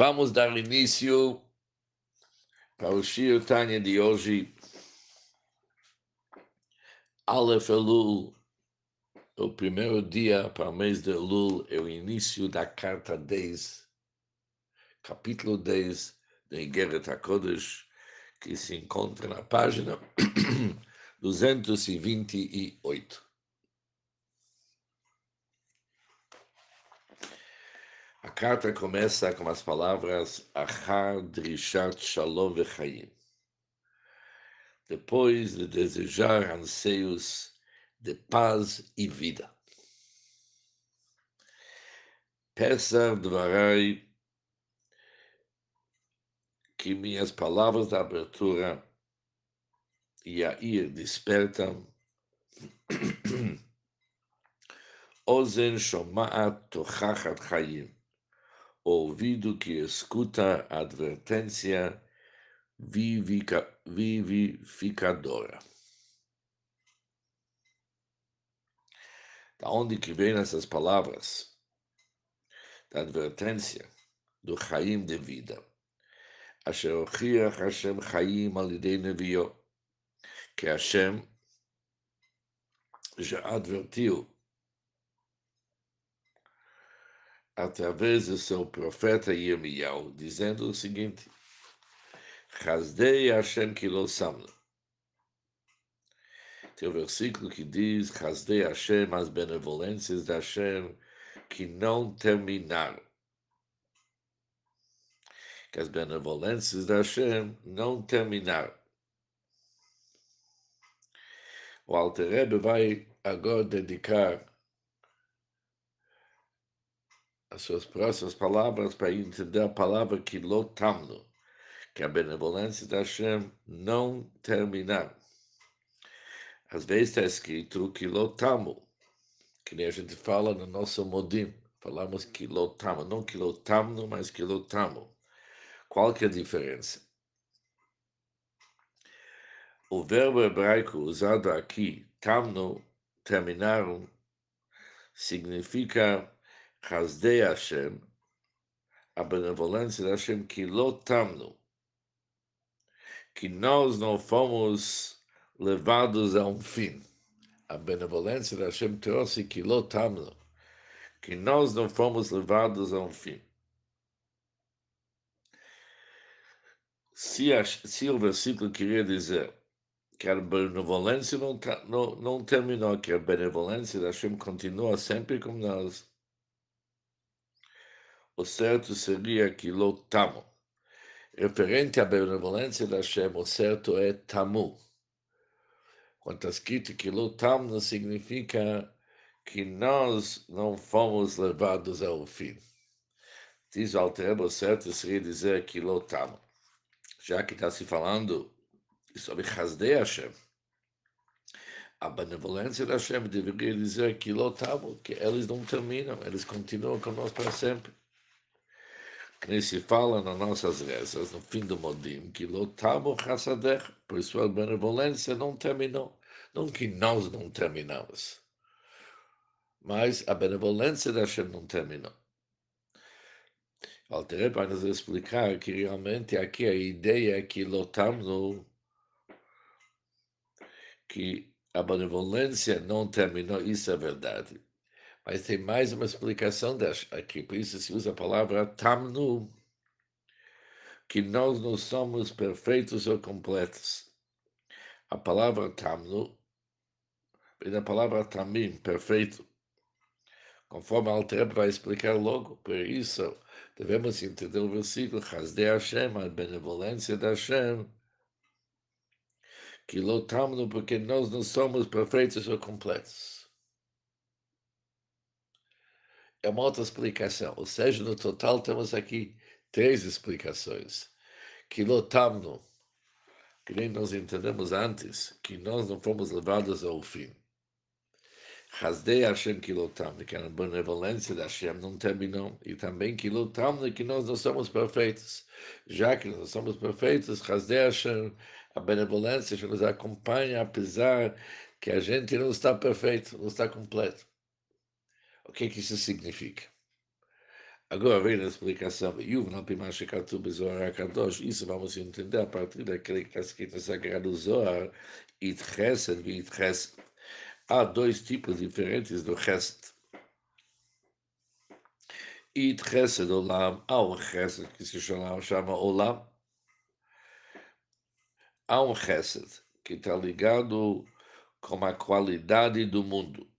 Vamos dar início para o Shir Tanya de hoje. Aleph Elul, o primeiro dia para o mês de Elul, é o início da carta 10, capítulo 10 da Igeret HaKodesh, que se encontra na página 228. A carta começa com as palavras Achar Drishat Shalom Vechaim. Depois de desejar anseios de paz e vida. Peça Dvarai que minhas palavras de abertura e a ir despertam Ozen Shoma'at Tochachat Chaim ouvido que escuta advertência vivica, vivificadora. Da onde que vem essas palavras? Da advertência do Chaim de vida. Asher Ochiach Hashem Chaim alidei nevio. Que Hashem já advertiu através do seu profeta Yirmiyahu, dizendo o seguinte: Chazdei Hashem Kilosam. Tem o versículo que diz: Chazdei Hashem, as benevolências de Hashem que não terminaram. Que as benevolências de Hashem não terminaram. O Alter vai agora dedicar as suas próximas palavras para entender a palavra que lotamno, que a benevolência da Hashem não terminar. Às vezes está escrito que lotamo, que nem a gente fala no nosso modim. Falamos que lotamo, não que lotamno, mas que lotamo. Qual que é a diferença? O verbo hebraico usado aqui, tamno, terminaram, significa Chazdei Hashem, a benevolência de Hashem, que lotamno, que nós não fomos levados a um fim. A benevolência de Hashem trouxe que lotamno, que nós não fomos levados a um fim. Se, a, se o versículo queria dizer que a benevolência não, não, não terminou, que a benevolência de Hashem continua sempre com nós, o certo seria que lotamo. Referente à benevolência da Hashem, o certo é tamu. Quando está escrito que lotamo não significa que nós não fomos levados ao fim. Diz o Alter, o certo seria dizer que lotamo. Já que está se falando sobre Hasdei Hashem, a benevolência da Hashem deveria dizer que lotamo, que eles não terminam, eles continuam conosco para sempre nem se fala nas nossas rezas, no fim do Modim, que lotamo chassadech, por sua benevolência não terminou. Não que nós não terminamos, mas a benevolência da Hashem não terminou. Alterei para nos explicar que realmente aqui a ideia é que lotamos que a benevolência não terminou, isso é verdade. Mas tem mais uma explicação aqui, por isso se usa a palavra tamnu, que nós não somos perfeitos ou completos. A palavra tamnu vem da palavra tamim, perfeito. Conforme Altreb vai explicar logo, por isso devemos entender o versículo, Hasde Hashem, a benevolência da Hashem, que lutamos porque nós não somos perfeitos ou completos é uma outra explicação. Ou seja, no total temos aqui três explicações. Que lotamno, que nem nós entendemos antes, que nós não fomos levados ao fim. Hasdei Hashem que lotamno, que a benevolência da Hashem não terminou. E também que lotamno, que nós não somos perfeitos. Já que nós somos perfeitos, Hasdei Hashem, a benevolência que nos acompanha, apesar que a gente não está perfeito, não está completo. O que, que isso significa? Agora vem a explicação. Yuv não pimache katu bezoar kadosh. Isso vamos entender a partir daquele que está escrito Sagrado Zohar. It chesed e it chesed. Há dois tipos diferentes do chesed. It chesed olam. Há um chesed que se chama, chama olam. Há um chesed que está ligado com a qualidade do mundo.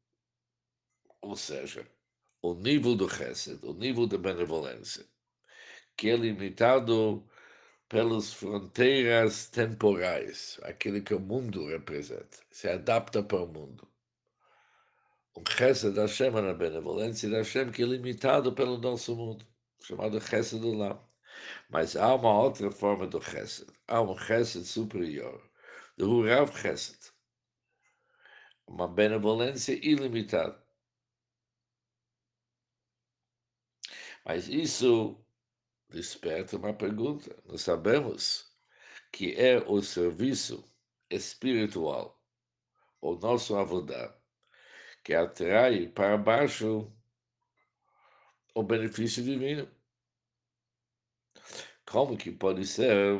Ou seja, o nível do chesed, o nível da benevolência, que é limitado pelas fronteiras temporais, aquilo que o mundo representa, se adapta para o mundo. O chesed da Hashem é a benevolência da Hashem que é limitado pelo nosso mundo, chamado chesed do Lam. Mas há uma outra forma do chesed, há um chesed superior, do Rav chesed, uma benevolência ilimitada. Mas isso desperta uma pergunta. Nós sabemos que é o serviço espiritual, o nosso avodar, que atrai para baixo o benefício divino. Como que pode ser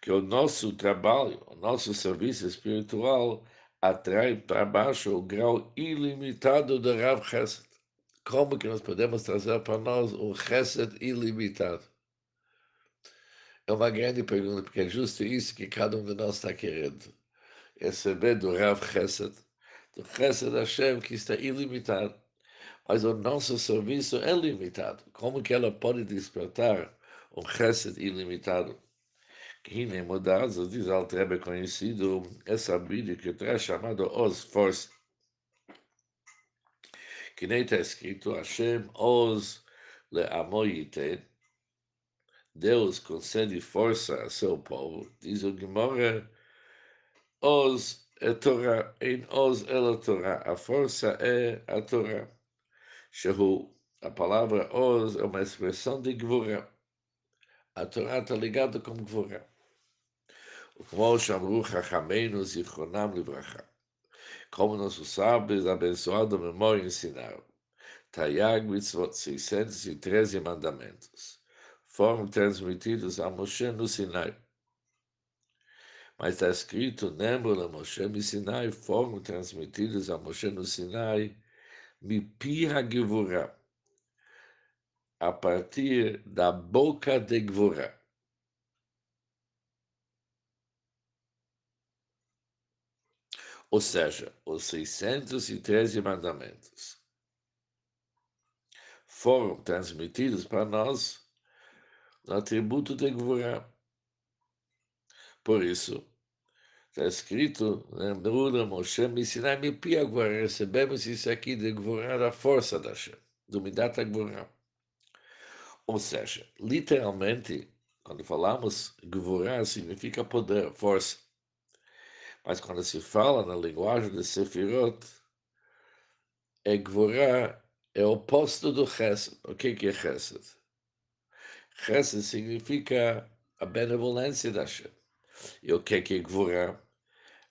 que o nosso trabalho, o nosso serviço espiritual atrai para baixo o grau ilimitado de Rav Chesed. Como que nós podemos trazer para nós um Chesed ilimitado? É uma grande pergunta, porque é justo isso que cada um de nós está querendo. Receber do Rav Chesed, do Chesed Hashem, que está ilimitado. Mas o nosso serviço é limitado. Como que ela pode despertar um Chesed ilimitado? Que nem mudados, diz Altrebe conhecido, é sabido que traz chamado Oz, força. Que nem está escrito, Hashem Oz le amoyite, Deus concede força a seu povo, diz o Gemora, Oz é Torá, em Oz é a Torá, a força é a Torá. Shehu, a palavra Oz é uma expressão de Gvura A Torá está ligada com Gvura. כמו שאמרו חכמינו זיכרונם לברכה. Como nossos sábios abençoado memória ensinaram. Tayag mitzvot 613 mandamentos foram transmitidos a Moshe no Sinai. Mas está escrito, lembra a Moshe no Sinai, foram transmitidos a Moshe no Sinai, Mipi HaGevurah, a partir da boca de Gevurah. Ou seja, os 613 mandamentos foram transmitidos para nós no atributo de Gvurah. Por isso, está escrito, lembrou Moshe, me ensinar me pia agora, recebemos isso aqui de Gvurah, da força da Hashem, do Midat Gvurah. Ou seja, literalmente, quando falamos Gvurah, significa poder, força. Mas quando se fala na linguagem de Sefirot, é Gvorá é o oposto do Chesed. O que é Chesed? Chesed significa a benevolência da Hashem. E o que é Gvorá?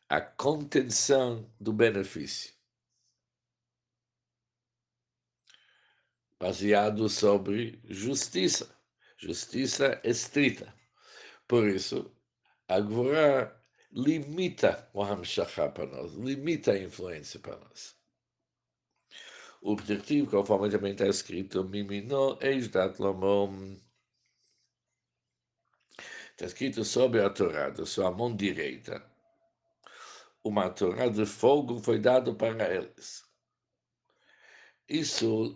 A contenção do benefício. Baseado sobre justiça. Justiça estrita. Por isso, a Gvorá limita o Hamshachá para nós, limita a influência para nós. O objetivo, conforme também está escrito, Mimino Eijdat Lomom, está escrito sobre a Torá, da sua mão direita. Uma Torá de fogo foi dado para eles. Isso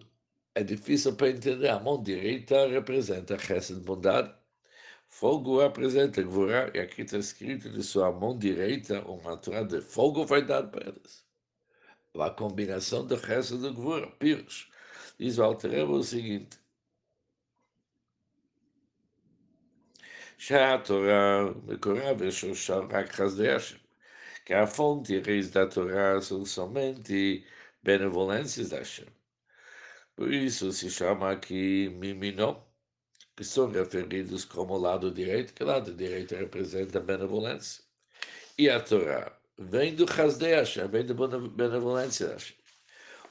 é difícil para entender. A mão direita representa a de bondade Fogo apresenta Gvorá, e aqui está escrito de sua mão direita, uma Torá de fogo vai dar para eles. A combinação do resto do Gvorá, Piros. Diz o Altereba o seguinte, שהתורה מקורה ושורשה רק חסדי השם. Que a fonte e raiz da Torá são somente benevolências da Hashem. Por isso se chama aqui Miminon, que são referidos como lado direito, que o lado direito representa benevolência. E a Torá, vem do Hasdei Hashem, vem da benevolência Hashem.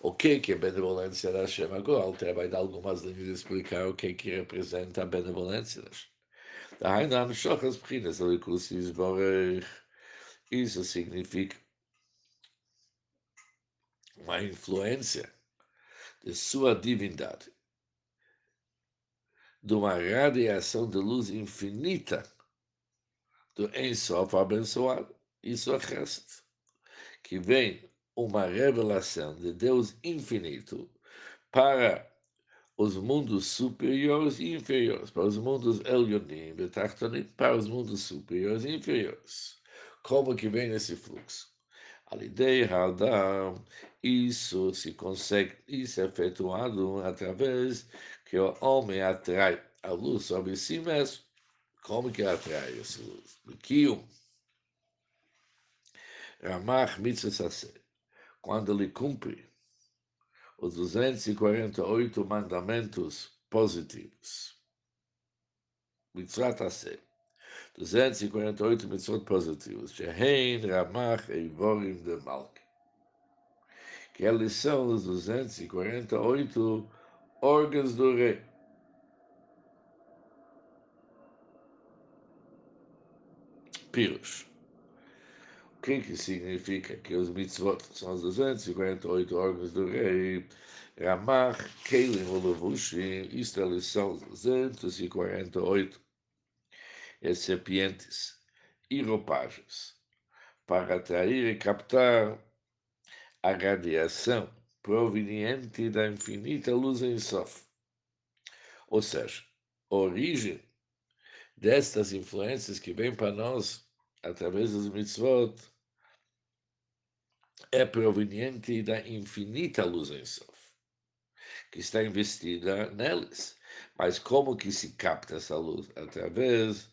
O que, que é benevolência da Hashem? Agora, ele vai dar algumas linhas de explicar o que, que representa a benevolência da Hashem. Pchinas, isso significa uma influência de sua divindade, de uma radiação de luz infinita do Ensof abençoado, isso é resto, que vem uma revelação de Deus infinito para os mundos superiores e inferiores, para os mundos Elyonim, Betachtonim, para os mundos superiores e inferiores. Como que vem esse fluxo? A ideia isso se consegue, isso é efetuado através que o homem atrai a luz sobre si mesmo. Como que atrai essa luz? Do Kiyum. Ramach mitzvah quando ele cumpre os 248 mandamentos positivos. Mitzvah Taseh. 248 mitzvot positivos. Shehein Ramach Eivorim de Malk. Que eles são os 248 órgãos do rei. Pirush que, que significa que os mitzvot são os 248 órgãos do rei, Ramach, Keilim ou Levushim, isto eles são 248 recipientes e roupagens. Para atrair e captar a radiação proveniente da infinita luz em Sof. Ou seja, a origem destas influências que vêm para nós através dos mitzvot é proveniente da infinita luz em Sof, que está investida neles. Mas como que se capta essa luz? Através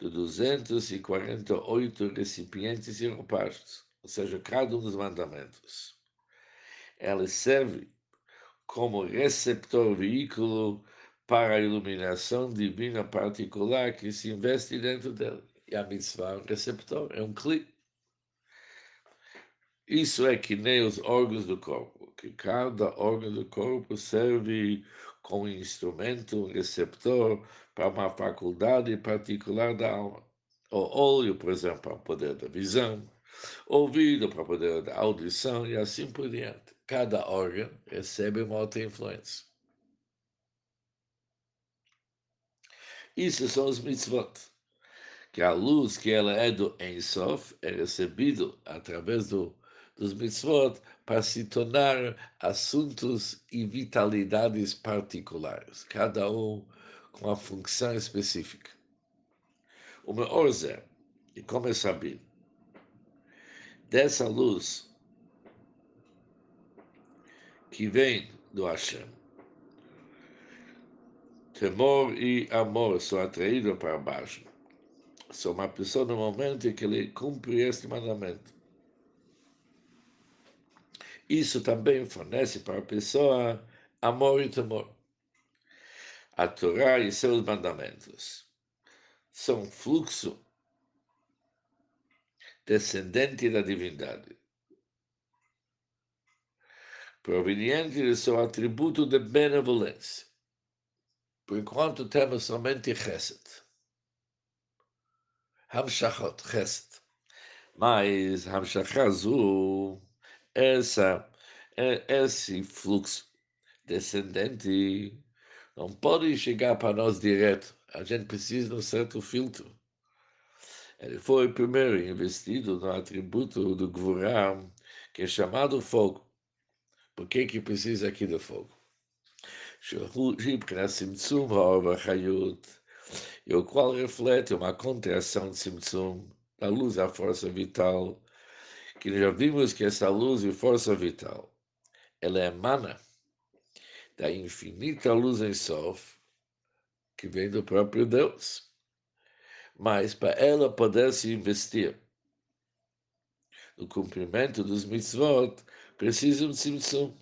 de 248 recipientes e roupagens, ou seja, cada um dos mandamentos. Ela serve como receptor veículo para a iluminação divina particular que se investe dentro dela. E a mitzvah é um receptor, é um clique. Isso é que nem os órgãos do corpo, que cada órgão do corpo serve como instrumento, receptor para uma faculdade particular da alma. O olho, por exemplo, para o poder da visão, ouvido para poder audição e assim por diante. Cada órgão recebe uma outra influência. Isso são os mitzvot que a luz que ela é do Ensof é recebido através do dos mitzvot para se tornar assuntos e vitalidades particulares, cada um com a função específica. O Meorzer, e como é sabido, dessa luz que vem do Hashem, temor e amor são atraídos para baixo. São uma pessoa no momento em que ele cumpre este mandamento isso também fornece para a pessoa amor e temor. A Torá e seus mandamentos são fluxo descendente da divindade, proveniente de seu atributo de benevolência. Por enquanto temos somente Chesed. Hamshachot, Chesed. Mas Hamshachah Azul essa, é, esse fluxo descendente não pode chegar para nós direto. A gente precisa de um certo filtro. Ele foi primeiro investido no atributo do Gvuram, que é chamado fogo. Por que, que precisa aqui do fogo? E o qual reflete uma contração de Simtsum, da luz à força vital, que já vimos que essa luz e força vital, ela emana da infinita luz em Sof, que vem do próprio Deus. Mas para ela poder se investir no cumprimento dos mitzvot, precisa um tzimtzum,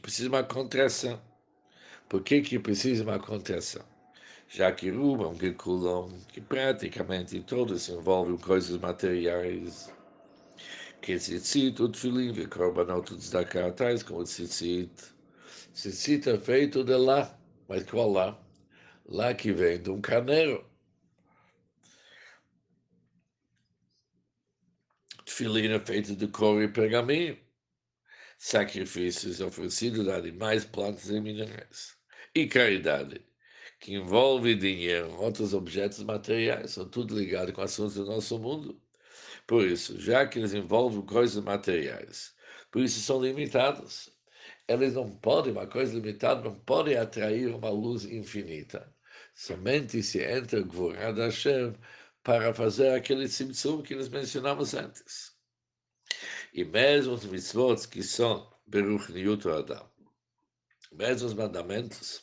precisa uma contração. Por que, que precisa uma contração? Já que Rubam, que Kulon, que praticamente todos envolvem em coisas materiais, que tzitzit, o tefilim, e korbanot, o tzedakah, tais como tzitzit. Tzitzit é feito de lá, mas qual lá? Lá que vem de um carneiro. Tefilim é feito de couro e pergaminho. Sacrifícios oferecidos de animais, plantas e minerais. E caridade que envolve dinheiro, outros objetos materiais, são tudo ligado com assuntos do nosso mundo. Por isso, já que eles envolvem coisas materiais, por isso são limitados. Eles não podem, uma coisa limitada não pode atrair uma luz infinita. Somente se entra Gvorá da Hashem para fazer aquele tzimtzum que nós mencionamos antes. E mesmo os mitzvot que são Beruch Niyut Adam, mesmo os mandamentos,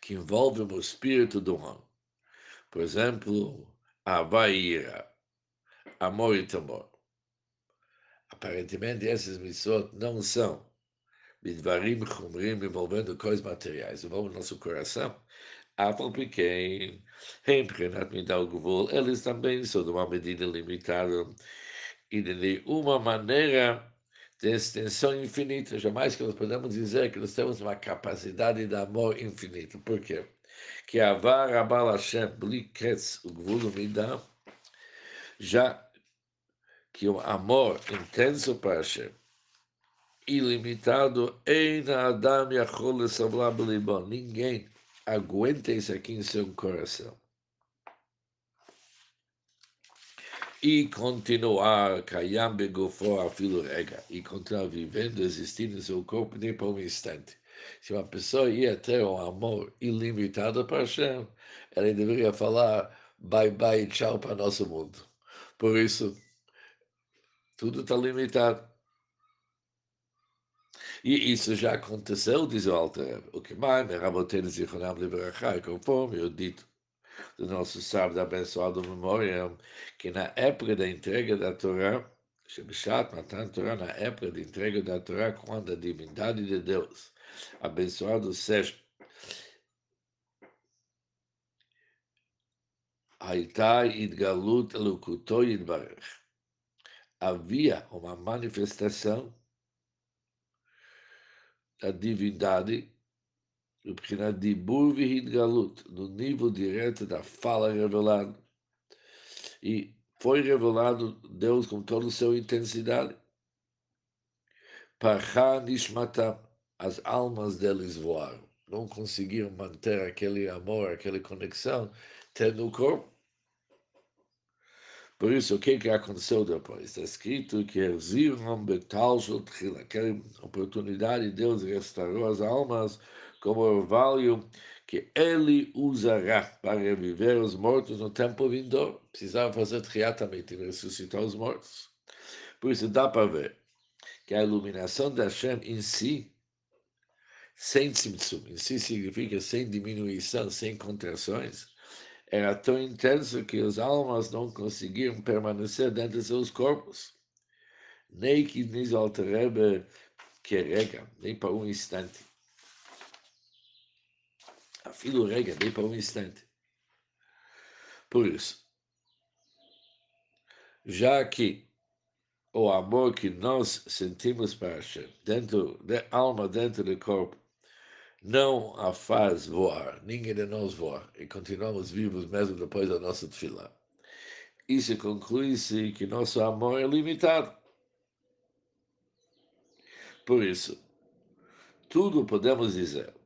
que envolvem o espírito do homem. Por exemplo, Havaira, amor e temor. Aparentemente, esses mitzvot não são midvarim chumrim envolvendo coisas materiais, envolvem nosso coração. Apple pequeno, Remprenat Midal Gvul, eles também são de uma medida limitada e de nenhuma maneira de extensão infinita. Jamais que nós podemos dizer que nós temos uma capacidade de amor infinito. Por quê? Que Avar Abal Hashem Bli o Gvul Midah, já que o amor intenso para Hashem, ilimitado, Eina Adam Yachol ninguém aguenta isso aqui em seu coração. E continuar Kayam Begofo Afilo Rega, e continuar vivendo, existindo no seu corpo nem por um instante. Se uma pessoa ia ter um amor ilimitado para Hashem, ela deveria falar bye bye, tchau para nosso mundo. Por isso, tudo está limitado. E isso já aconteceu, diz o Alter. O que mais, Rabotenes e Ronam Liberachai, conforme eu dito do nosso sábado abençoado memória, que na época da entrega da Torá, Shebishat Matan Torá, na época da entrega da Torá, quando a divindade de Deus, abençoado seja, הייתה התגלות אלוקותו יתברך. Havia uma manifestação da divindade מבחינת דיבור והתגלות, no nível direto da fala revelada. E foi revelado Deus com toda a sua intensidade. Pará Nishmatam, as almas deles voaram. Não conseguiram manter aquele amor, aquela conexão, tendo o corpo. Por isso, o que, que aconteceu depois? Está escrito que Erziram Betal Shotchila, aquela oportunidade, Deus restaurou as almas como orvalho que ele usará para reviver os mortos no tempo vindouro. Precisava fazer triatamente, ressuscitar os mortos. Por isso dá para ver que a iluminação da Hashem em si, sem tzimtzum, em si significa sem diminuição, sem contrações, era tão intenso que as almas não conseguiam permanecer dentro de seus corpos. Nem que Nizal Terebe querega, nem para um instante filo rega, nem para um instante. Por isso, já que o amor que nós sentimos para Hashem, dentro da alma, dentro do corpo, não a faz voar, ninguém de nós voa, e continuamos vivos mesmo depois da nossa fila. Isso conclui-se que nosso amor é limitado. Por isso, tudo podemos dizer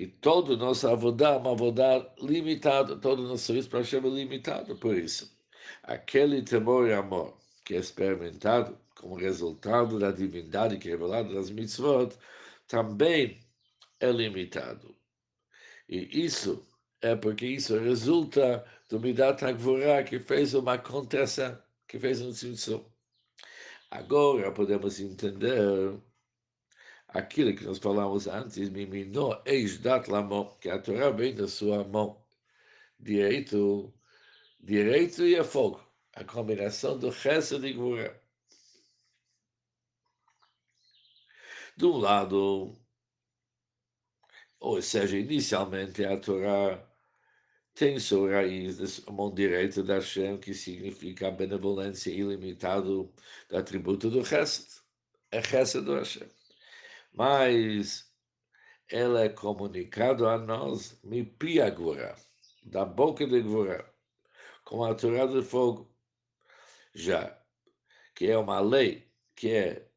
que todo nosso avodá uma avodá limitado, todo o nosso serviço para Hashem é limitado por isso. Aquele temor e amor que é experimentado como resultado da divindade que é revelada nas mitzvot, também é limitado. E isso é porque isso resulta do Midat HaGvorah, que fez uma contração, que fez um tzimtzum. Agora podemos entender aquilo que nós falamos antes, mimino eisdat lamo, que a Torá vem da sua mão direito, direito e a fogo, a combinação do Chesed e Gvura. De um lado, ou seja, inicialmente a Torá tem sua raiz na mão direita da Hashem, que significa a benevolência ilimitada do atributo do Chesed. É Chesed do Hashem. Mas ela é comunicado a nós, me piagura, da boca de Gvura, com a Torá de fogo. Já, que é uma lei que é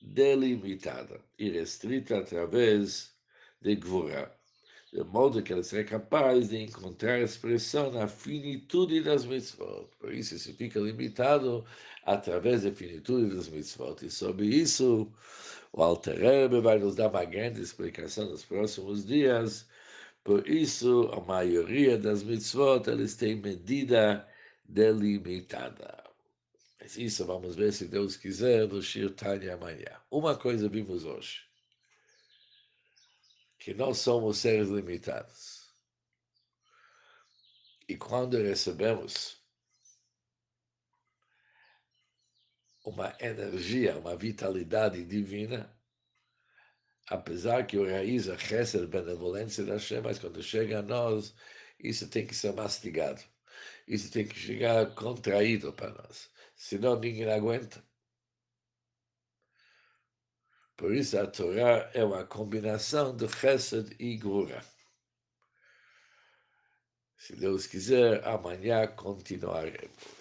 delimitada e restrita através de Gvura de modo que ele será capaz de encontrar expressão na finitude das mitzvot. Por isso, isso fica limitado através da finitude das mitzvot. E sobre isso, o Alter Rebbe vai nos dar uma grande explicação nos próximos dias. Por isso, a maioria das mitzvot, eles têm medida delimitada. Mas isso vamos ver, se Deus quiser, no Shir Tanya amanhã. Uma coisa vimos hoje que nós somos seres limitados. E quando recebemos uma energia, uma vitalidade divina, apesar que é a benevolência da Hashem, mas quando chega a nós, isso tem que ser mastigado. Isso tem que chegar contraído para nós. Senão ninguém aguenta. Por isso a Torá é uma combinação de Chesed e Gura. Se Deus quiser, amanhã continuaremos.